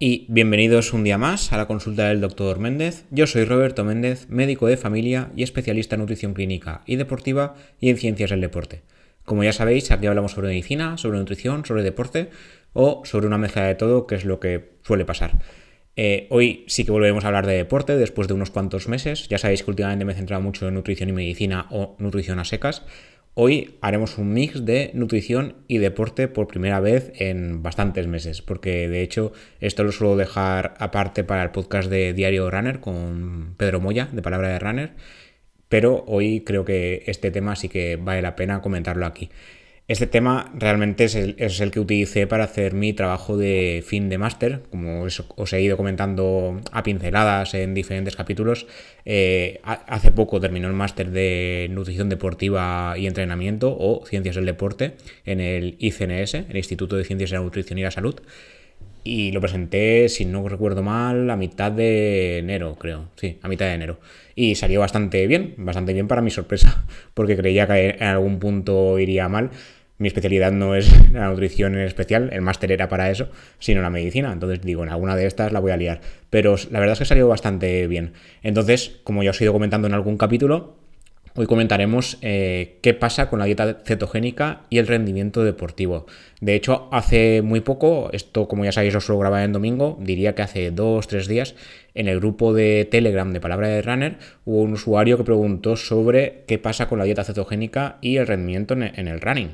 y bienvenidos un día más a la consulta del Dr. Méndez. Yo soy Roberto Méndez, médico de familia y especialista en nutrición clínica y deportiva y en ciencias del deporte. Como ya sabéis, aquí hablamos sobre medicina, sobre nutrición, sobre deporte o sobre una mezcla de todo, que es lo que suele pasar. Eh, hoy sí que volveremos a hablar de deporte después de unos cuantos meses. Ya sabéis que últimamente me he centrado mucho en nutrición y medicina o nutrición a secas. Hoy haremos un mix de nutrición y deporte por primera vez en bastantes meses, porque de hecho esto lo suelo dejar aparte para el podcast de Diario Runner con Pedro Moya, de Palabra de Runner, pero hoy creo que este tema sí que vale la pena comentarlo aquí. Este tema realmente es el, que utilicé para hacer mi trabajo de fin de máster. Como os, he ido comentando a pinceladas en diferentes capítulos, eh, hace poco terminó el máster de nutrición deportiva y entrenamiento o ciencias del deporte en el ICNS, el Instituto de Ciencias de la Nutrición y la Salud. Y lo presenté, si no recuerdo mal, a mitad de enero, creo. Sí, a mitad de enero. Y salió bastante bien, bastante bien para mi sorpresa, porque creía que en algún punto iría mal mi especialidad no es la nutrición en especial, el máster era para eso, sino la medicina. Entonces digo, en alguna de estas la voy a liar. Pero la verdad es que salió bastante bien. Entonces, como ya os he ido comentando en algún capítulo, hoy comentaremos eh, qué pasa con la dieta cetogénica y el rendimiento deportivo. De hecho, hace muy poco, esto como ya sabéis os lo grababa en domingo, diría que hace dos, tres días, en el grupo de Telegram de Palabra de Runner hubo un usuario que preguntó sobre qué pasa con la dieta cetogénica y el rendimiento en el running.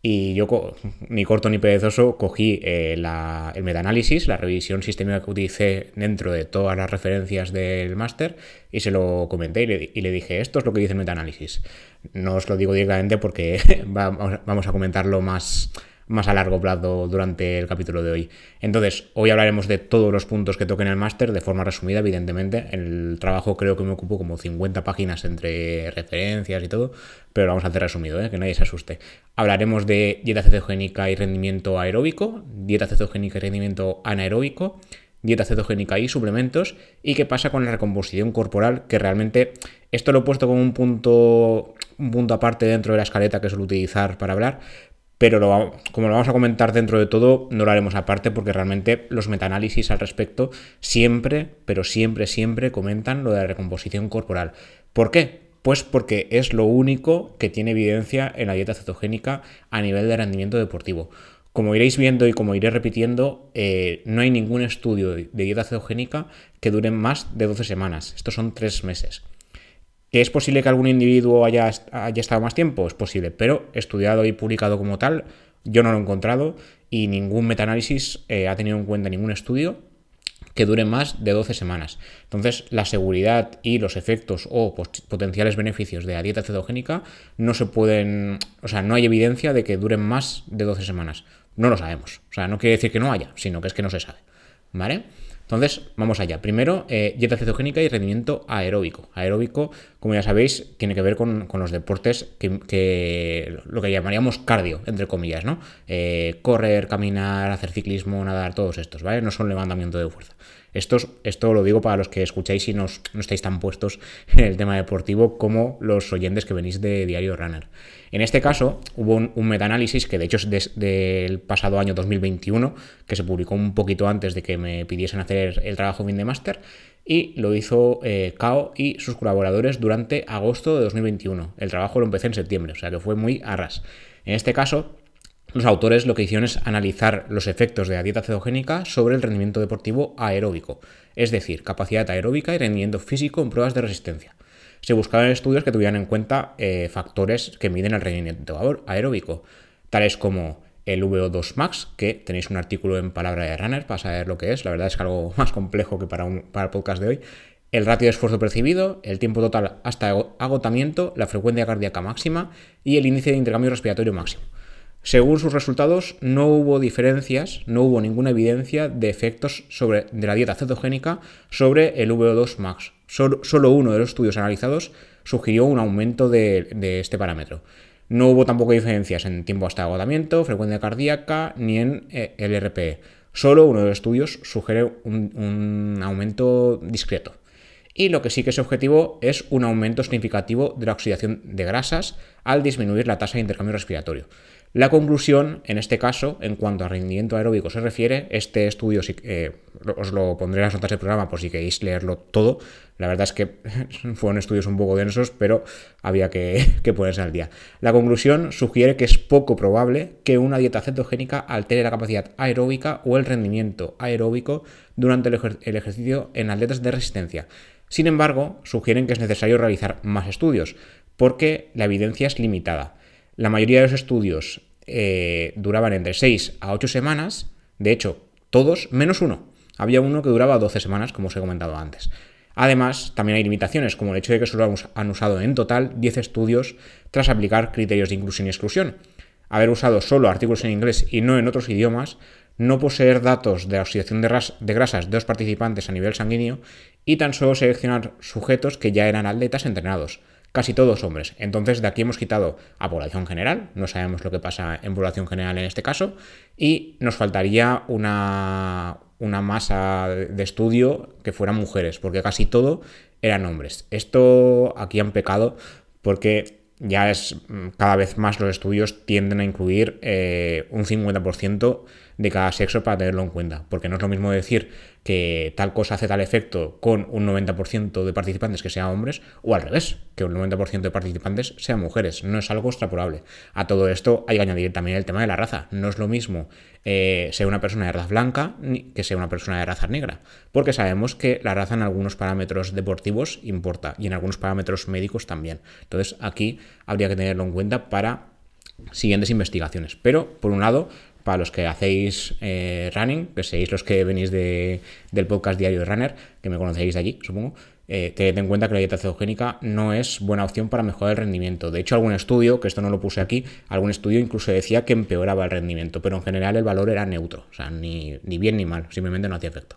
Y yo, ni corto ni perezoso, cogí eh, el metaanálisis, la revisión sistémica que utilicé dentro de todas las referencias del máster y se lo comenté y le, dije, esto es lo que dice el metaanálisis. No os lo digo directamente porque vamos a comentarlo más, más a largo plazo durante el capítulo de hoy. Entonces, hoy hablaremos de todos los puntos que toquen el máster de forma resumida, evidentemente. El trabajo creo que me ocupo como 50 páginas entre referencias y todo, pero lo vamos a hacer resumido, ¿eh? que nadie se asuste. Hablaremos de dieta cetogénica y rendimiento aeróbico, dieta cetogénica y rendimiento anaeróbico, dieta cetogénica y suplementos, y qué pasa con la recomposición corporal, que realmente esto lo he puesto como un punto, un punto aparte dentro de la escaleta que suelo utilizar para hablar, pero como lo vamos a comentar dentro de todo, no lo haremos aparte porque realmente los metaanálisis al respecto siempre, pero siempre, siempre comentan lo de la recomposición corporal. ¿Por qué? Pues porque es lo único que tiene evidencia en la dieta cetogénica a nivel de rendimiento deportivo. Como iréis viendo y como iré repitiendo, eh, no hay ningún estudio de dieta cetogénica que dure más de 12 semanas. Estos son 3 meses. ¿Que es posible que algún individuo haya, haya estado más tiempo? Es posible, pero estudiado y publicado como tal, yo no lo he encontrado y ningún metaanálisis eh, ha tenido en cuenta ningún estudio que dure más de 12 semanas. Entonces, la seguridad y los efectos o potenciales beneficios de la dieta cetogénica no se pueden, o sea, no hay evidencia de que duren más de 12 semanas. No lo sabemos. O sea, no quiere decir que no haya, sino que es que no se sabe. ¿Vale? Entonces, vamos allá. Primero, eh, dieta cetogénica y rendimiento aeróbico. Aeróbico, como ya sabéis, tiene que ver con, los deportes que, lo que llamaríamos cardio, entre comillas, ¿no? Eh, correr, caminar, hacer ciclismo, nadar, todos estos, ¿vale? No son levantamiento de fuerza. Esto lo digo para los que escucháis y no, estáis tan puestos en el tema deportivo como los oyentes que venís de Diario Runner. En este caso, hubo un, un metaanálisis que de hecho es del pasado año 2021, que se publicó un poquito antes de que me pidiesen hacer el trabajo fin de máster, y lo hizo eh, Cao y sus colaboradores durante agosto de 2021. El trabajo lo empecé en septiembre, o sea que fue muy a ras. En este caso, los autores lo que hicieron es analizar los efectos de la dieta cetogénica sobre el rendimiento deportivo aeróbico, es decir, capacidad aeróbica y rendimiento físico en pruebas de resistencia se buscaban estudios que tuvieran en cuenta eh, factores que miden el rendimiento aeróbico, tales como el VO2 max, que tenéis un artículo en Palabra de Runner para saber lo que es, la verdad es que algo más complejo que para, un, para el podcast de hoy, el ratio de esfuerzo percibido, el tiempo total hasta agotamiento, la frecuencia cardíaca máxima y el índice de intercambio respiratorio máximo. Según sus resultados, no hubo diferencias, no hubo ninguna evidencia de efectos sobre, de la dieta cetogénica sobre el VO2 max. Solo, uno de los estudios analizados sugirió un aumento de, este parámetro. No hubo tampoco diferencias en tiempo hasta agotamiento, frecuencia cardíaca ni en eh, el RPE. Solo uno de los estudios sugiere un aumento discreto. Y lo que sí que es objetivo es un aumento significativo de la oxidación de grasas al disminuir la tasa de intercambio respiratorio. La conclusión, en este caso, en cuanto a rendimiento aeróbico se refiere, este estudio, eh, os lo pondré en las notas del programa por si queréis leerlo todo. La verdad es que fueron estudios un poco densos, pero había que, ponerse al día. La conclusión sugiere que es poco probable que una dieta cetogénica altere la capacidad aeróbica o el rendimiento aeróbico durante el ejercicio en atletas de resistencia. Sin embargo, sugieren que es necesario realizar más estudios, porque la evidencia es limitada. La mayoría de los estudios eh, duraban entre 6 a 8 semanas, de hecho, todos menos uno. Había uno que duraba 12 semanas, como os he comentado antes. Además, también hay limitaciones, como el hecho de que solo han usado en total 10 estudios tras aplicar criterios de inclusión y exclusión. Haber usado solo artículos en inglés y no en otros idiomas, no poseer datos de la oxidación de, grasas de los participantes a nivel sanguíneo y tan solo seleccionar sujetos que ya eran atletas entrenados casi todos hombres. Entonces de aquí hemos quitado a población general, no sabemos lo que pasa en población general en este caso, y nos faltaría una, una masa de estudio que fueran mujeres, porque casi todo eran hombres. Esto aquí han pecado porque ya es mm, cada vez más los estudios tienden a incluir eh, un 50% de cada sexo para tenerlo en cuenta, porque no es lo mismo decir que tal cosa hace tal efecto con un 90% de participantes que sean hombres, o al revés, que un 90% de participantes sean mujeres. No es algo extrapolable. A todo esto hay que añadir también el tema de la raza. No es lo mismo eh, ser una persona de raza blanca que ser una persona de raza negra, porque sabemos que la raza en algunos parámetros deportivos importa y en algunos parámetros médicos también. Entonces aquí habría que tenerlo en cuenta para siguientes investigaciones. Pero, por un lado, para los que hacéis eh, running, que seáis los que venís del podcast diario de Runner, que me conocéis de allí, supongo, eh, tened en cuenta que la dieta cetogénica no es buena opción para mejorar el rendimiento. De hecho, algún estudio, que esto no lo puse aquí, algún estudio incluso decía que empeoraba el rendimiento, pero en general el valor era neutro, o sea, ni, bien ni mal, simplemente no hacía efecto.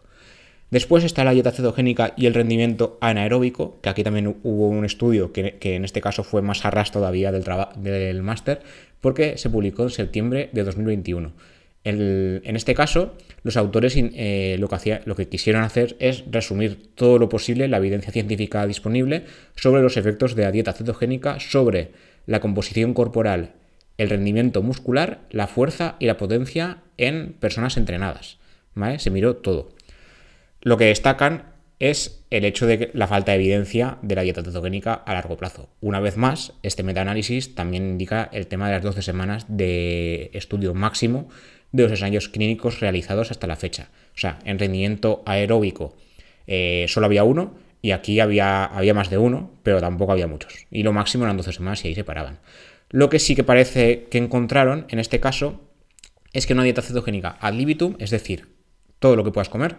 Después está la dieta cetogénica y el rendimiento anaeróbico, que aquí también hubo un estudio que, en este caso fue más arras todavía del, del máster, porque se publicó en septiembre de 2021. en este caso, los autores eh, lo, que lo que quisieron hacer es resumir todo lo posible la evidencia científica disponible sobre los efectos de la dieta cetogénica sobre la composición corporal, el rendimiento muscular, la fuerza y la potencia en personas entrenadas. Se miró todo. Lo que destacan es el hecho de la falta de evidencia de la dieta cetogénica a largo plazo. Una vez más, este metaanálisis también indica el tema de las 12 semanas de estudio máximo de los ensayos clínicos realizados hasta la fecha. O sea, en rendimiento aeróbico eh, solo había uno y aquí había, había más de uno, pero tampoco había muchos. Y lo máximo eran 12 semanas y ahí se paraban. Lo que sí que parece que encontraron en este caso es que una dieta cetogénica ad libitum, es decir, todo lo que puedas comer,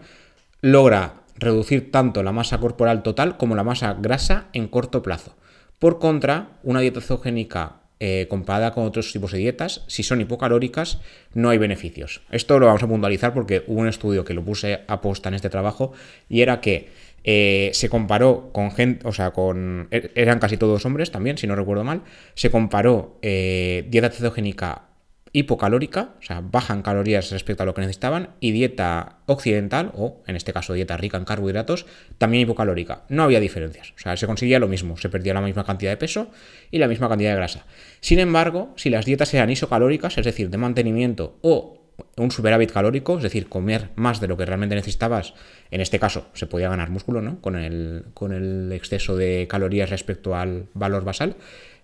logra reducir tanto la masa corporal total como la masa grasa en corto plazo. Por contra, una dieta cetogénica eh, comparada con otros tipos de dietas, si son hipocalóricas, no hay beneficios. Esto lo vamos a puntualizar porque hubo un estudio que lo puse a posta en este trabajo y era que eh, se comparó con gente, o sea, con. E-, eran casi todos hombres también, si no recuerdo mal. Se comparó eh, dieta cetogénica hipocalórica, o sea, baja en calorías respecto a lo que necesitaban, y dieta occidental, o en este caso dieta rica en carbohidratos, también hipocalórica. No había diferencias, o sea, se conseguía lo mismo, se perdía la misma cantidad de peso y la misma cantidad de grasa. Sin embargo, si las dietas eran isocalóricas, es decir, de mantenimiento o un superávit calórico, es decir, comer más de lo que realmente necesitabas, en este caso se podía ganar músculo, ¿no? Con el, con el exceso de calorías respecto al valor basal,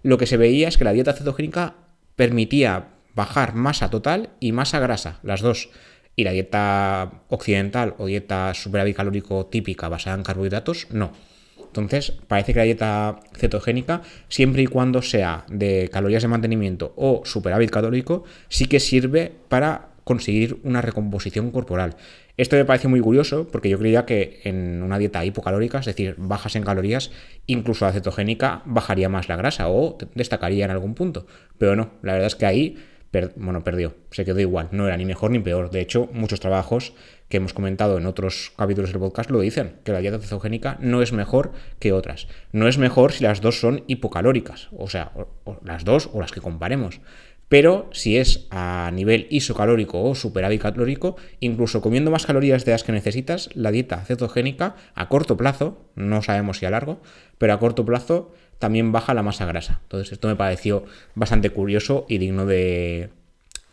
lo que se veía es que la dieta cetogénica permitía bajar masa total y masa grasa, las dos. Y la dieta occidental o dieta superávit calórico típica basada en carbohidratos, no. Entonces, parece que la dieta cetogénica, siempre y cuando sea de calorías de mantenimiento o superávit calórico, sí que sirve para conseguir una recomposición corporal. Esto me parece muy curioso porque yo creía que en una dieta hipocalórica, es decir, bajas en calorías, incluso la cetogénica bajaría más la grasa o destacaría en algún punto. Pero no, la verdad es que ahí bueno, perdió, se quedó igual, no era ni mejor ni peor. De hecho, muchos trabajos que hemos comentado en otros capítulos del podcast lo dicen, que la dieta cetogénica no es mejor que otras. No es mejor si las dos son hipocalóricas, o sea, las dos o las que comparemos. pero si es a nivel isocalórico o superávit incluso comiendo más calorías de las que necesitas, la dieta cetogénica a corto plazo, no sabemos si a largo, pero a corto plazo también baja la masa grasa. Entonces esto me pareció bastante curioso y digno de,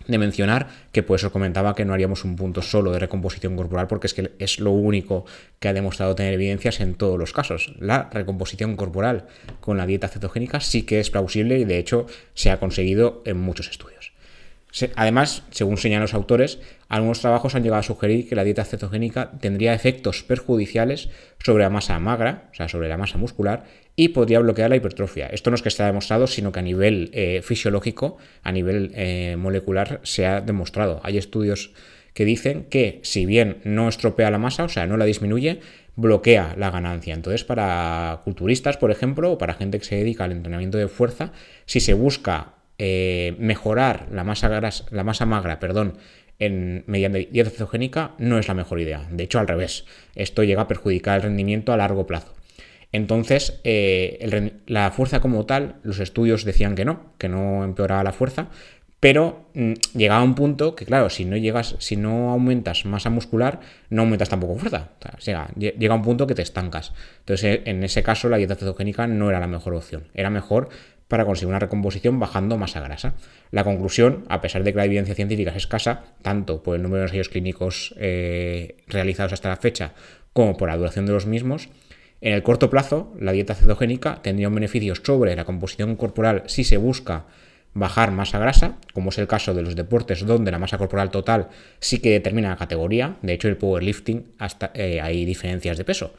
mencionar que pues os comentaba que no haríamos un punto solo de recomposición corporal porque es que es lo único que ha demostrado tener evidencias en todos los casos. La recomposición corporal con la dieta cetogénica sí que es plausible y de hecho se ha conseguido en muchos estudios. Además, según señalan los autores, algunos trabajos han llegado a sugerir que la dieta cetogénica tendría efectos perjudiciales sobre la masa magra, o sea, sobre la masa muscular, y podría bloquear la hipertrofia. Esto no es que esté demostrado, sino que a nivel eh, fisiológico, a nivel eh, molecular, se ha demostrado. Hay estudios que dicen que si bien no estropea la masa, o sea, no la disminuye, bloquea la ganancia. Entonces, para culturistas, por ejemplo, o para gente que se dedica al entrenamiento de fuerza, si se busca eh, mejorar la masa, la masa magra perdón, en, mediante dieta cetogénica no es la mejor idea. De hecho, al revés. Esto llega a perjudicar el rendimiento a largo plazo. Entonces, eh, la fuerza como tal, los estudios decían que no, que no empeoraba la fuerza, pero mm, llegaba un punto que, claro, si no llegas, si no aumentas masa muscular, no aumentas tampoco fuerza. Llega, a un punto que te estancas. Entonces, en ese caso, la dieta cetogénica no era la mejor opción. Era mejor para conseguir una recomposición bajando masa grasa. La conclusión, a pesar de que la evidencia científica es escasa, tanto por el número de ensayos clínicos eh, realizados hasta la fecha como por la duración de los mismos, en el corto plazo, la dieta cetogénica tendría un beneficio sobre la composición corporal si se busca bajar masa grasa, como es el caso de los deportes donde la masa corporal total sí que determina la categoría. De hecho, el powerlifting hasta eh, hay diferencias de peso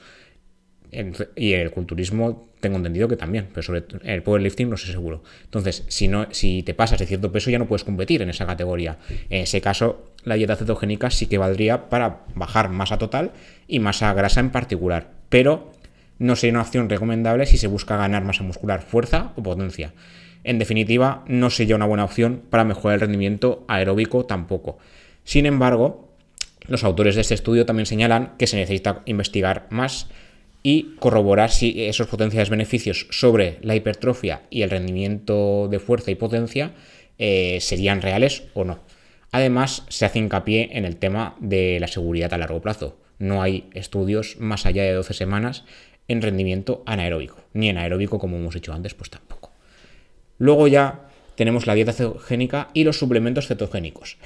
y el culturismo tengo entendido que también, pero sobre el powerlifting no sé seguro. Entonces, si, no, si te pasas de cierto peso ya no puedes competir en esa categoría. En ese caso, la dieta cetogénica sí que valdría para bajar masa total y masa grasa en particular, pero no sería una opción recomendable si se busca ganar masa muscular, fuerza o potencia. En definitiva, no sería una buena opción para mejorar el rendimiento aeróbico tampoco. Sin embargo, los autores de este estudio también señalan que se necesita investigar más y corroborar si esos potenciales beneficios sobre la hipertrofia y el rendimiento de fuerza y potencia eh, serían reales o no. Además, se hace hincapié en el tema de la seguridad a largo plazo. No hay estudios más allá de 12 semanas en rendimiento anaeróbico, ni en aeróbico como hemos dicho antes, pues tampoco. Luego ya tenemos la dieta cetogénica y los suplementos cetogénicos.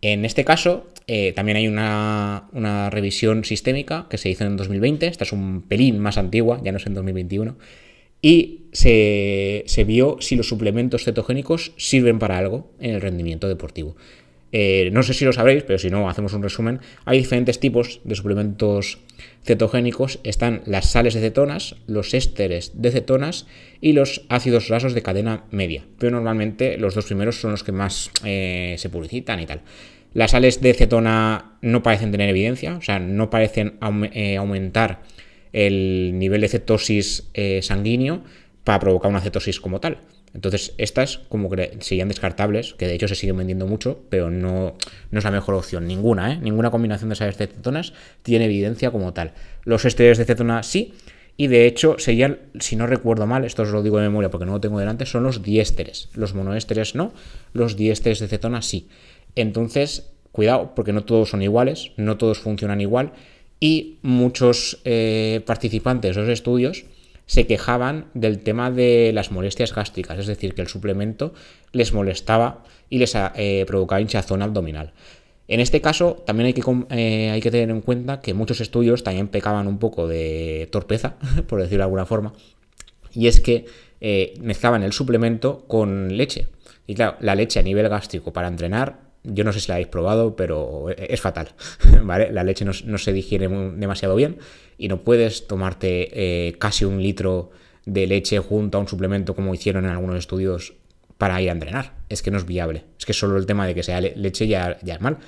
En este caso, eh, también hay una, revisión sistémica que se hizo en 2020, esta es un pelín más antigua, ya no es en 2021, y se, vio si los suplementos cetogénicos sirven para algo en el rendimiento deportivo. Eh, no sé si lo sabréis, pero si no, hacemos un resumen. Hay diferentes tipos de suplementos cetogénicos. Están las sales de cetonas, los ésteres de cetonas y los ácidos grasos de cadena media. Pero normalmente los dos primeros son los que más eh, se publicitan y tal. Las sales de cetona no parecen tener evidencia, o sea, no parecen eh, aumentar el nivel de cetosis sanguíneo para provocar una cetosis como tal. Entonces, estas como que serían descartables, que de hecho se siguen vendiendo mucho, pero no, no es la mejor opción. Ninguna, ¿eh? Ninguna combinación de de cetonas tiene evidencia como tal. Los esteroides de cetona sí, y de hecho serían, si no recuerdo mal, esto os lo digo de memoria porque no lo tengo delante, son los diésteres. Los monoésteres no, los diésteres de cetona sí. Entonces, cuidado, porque no todos son iguales, no todos funcionan igual y muchos eh, participantes de los estudios se quejaban del tema de las molestias gástricas, es decir, que el suplemento les molestaba y les eh, provocaba hinchazón abdominal. En este caso, también hay que, eh, hay que tener en cuenta que muchos estudios también pecaban un poco de torpeza, por decirlo de alguna forma, y es que mezclaban el suplemento con leche. Y claro, la leche a nivel gástrico para entrenar yo no sé si la habéis probado, pero es fatal, ¿vale? La leche no, se digiere demasiado bien y no puedes tomarte eh, casi un litro de leche junto a un suplemento como hicieron en algunos estudios para ir a entrenar. Es que no es viable. Es que solo el tema de que sea leche ya, ya es mal.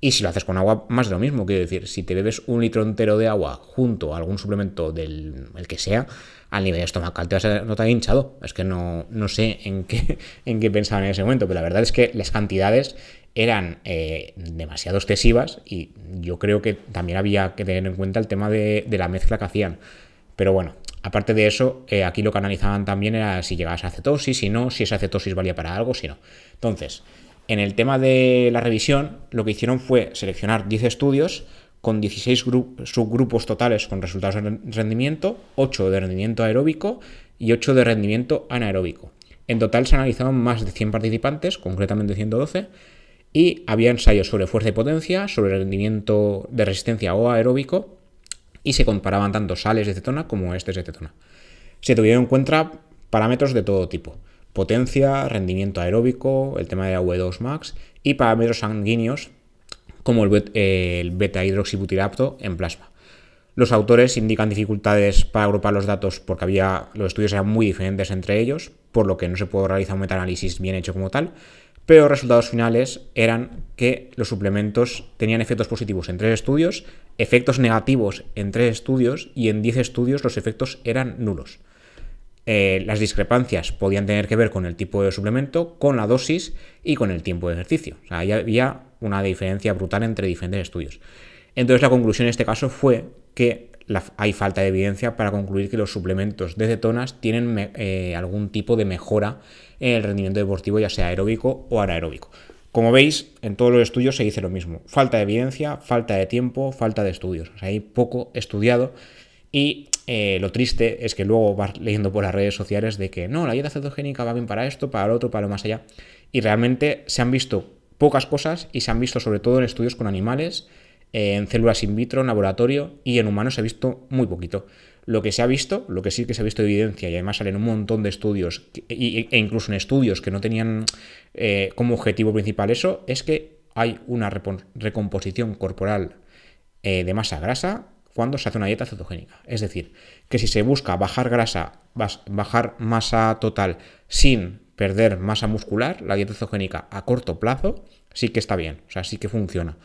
Y si lo haces con agua, más de lo mismo. Quiero decir, si te bebes un litro entero de agua junto a algún suplemento del el que sea, al nivel estomacal te vas a notar hinchado. Es que no, no sé en qué, en qué pensaban en ese momento, pero la verdad es que las cantidades eran eh, demasiado excesivas y yo creo que también había que tener en cuenta el tema de, la mezcla que hacían. Pero bueno, aparte de eso, eh, aquí lo que analizaban también era si llegabas a cetosis, si no, si esa cetosis valía para algo, si no. Entonces, en el tema de la revisión, lo que hicieron fue seleccionar 10 estudios con 16 subgrupos totales con resultados de rendimiento, 8 de rendimiento aeróbico y 8 de rendimiento anaeróbico. En total se analizaron más de 100 participantes, concretamente 112, y había ensayos sobre fuerza y potencia, sobre rendimiento de resistencia o aeróbico, y se comparaban tanto sales de cetona como estes de cetona. Se tuvieron en cuenta parámetros de todo tipo, potencia, rendimiento aeróbico, el tema de la V2 Max y parámetros sanguíneos como el, beta hidroxibutirapto en plasma. Los autores indican dificultades para agrupar los datos porque había, los estudios eran muy diferentes entre ellos, por lo que no se pudo realizar un metaanálisis bien hecho como tal, pero los resultados finales eran que los suplementos tenían efectos positivos en tres estudios, efectos negativos en tres estudios y en diez estudios los efectos eran nulos. Eh, las discrepancias podían tener que ver con el tipo de suplemento, con la dosis y con el tiempo de ejercicio. O sea, había una diferencia brutal entre diferentes estudios. Entonces la conclusión en este caso fue que hay falta de evidencia para concluir que los suplementos de cetonas tienen eh, algún tipo de mejora en el rendimiento deportivo, ya sea aeróbico o anaeróbico. Como veis, en todos los estudios se dice lo mismo. Falta de evidencia, falta de tiempo, falta de estudios. Hay poco estudiado y eh, lo triste es que luego vas leyendo por las redes sociales de que no, la dieta cetogénica va bien para esto, para lo otro, para lo más allá. Y realmente se han visto pocas cosas y se han visto sobre todo en estudios con animales, en células in vitro, en laboratorio y en humanos se ha visto muy poquito. Lo que se ha visto, lo que sí que se ha visto de evidencia y además salen un montón de estudios e incluso en estudios que no tenían eh, como objetivo principal eso, es que hay una recomposición corporal de masa grasa cuando se hace una dieta cetogénica. Es decir, que si se busca bajar grasa, bajar masa total sin perder masa muscular, la dieta cetogénica a corto plazo sí que está bien, o sea, sí que funciona.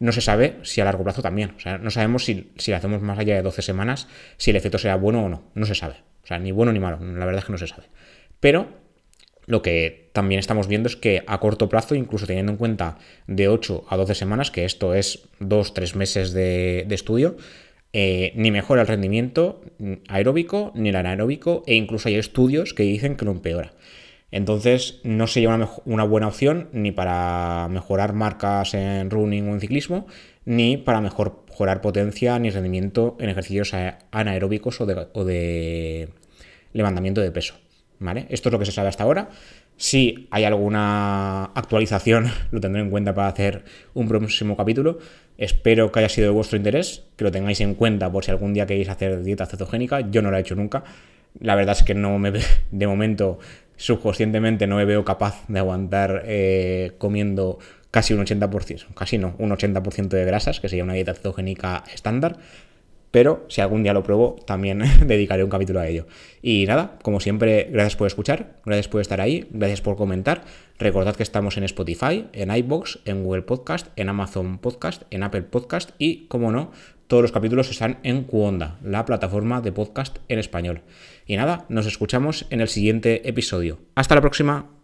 No se sabe si a largo plazo también, o sea, no sabemos si, si la hacemos más allá de 12 semanas, si el efecto será bueno o no, no se sabe. O sea, ni bueno ni malo, la verdad es que no se sabe. Pero lo que también estamos viendo es que a corto plazo, incluso teniendo en cuenta de 8 a 12 semanas, que esto es 2-3 meses de, de estudio, eh, ni mejora el rendimiento aeróbico ni el anaeróbico e incluso hay estudios que dicen que lo empeora. Entonces no sería una, una, buena opción ni para mejorar marcas en running o en ciclismo, ni para mejorar potencia ni rendimiento en ejercicios anaeróbicos o de, levantamiento de peso. ¿vale? Esto es lo que se sabe hasta ahora. Si hay alguna actualización, lo tendré en cuenta para hacer un próximo capítulo. Espero que haya sido de vuestro interés, que lo tengáis en cuenta por si algún día queréis hacer dieta cetogénica. Yo no lo he hecho nunca. La verdad es que no me, de momento, subconscientemente no me veo capaz de aguantar eh, comiendo casi un 80%, casi no, un 80% de grasas, que sería una dieta cetogénica estándar pero si algún día lo pruebo, también dedicaré un capítulo a ello. Y nada, como siempre, gracias por escuchar, gracias por estar ahí, gracias por comentar. Recordad que estamos en Spotify, en iBox, en Google Podcast, en Amazon Podcast, en Apple Podcast y, como no, todos los capítulos están en Cuonda, la plataforma de podcast en español. Y nada, nos escuchamos en el siguiente episodio. Hasta la próxima.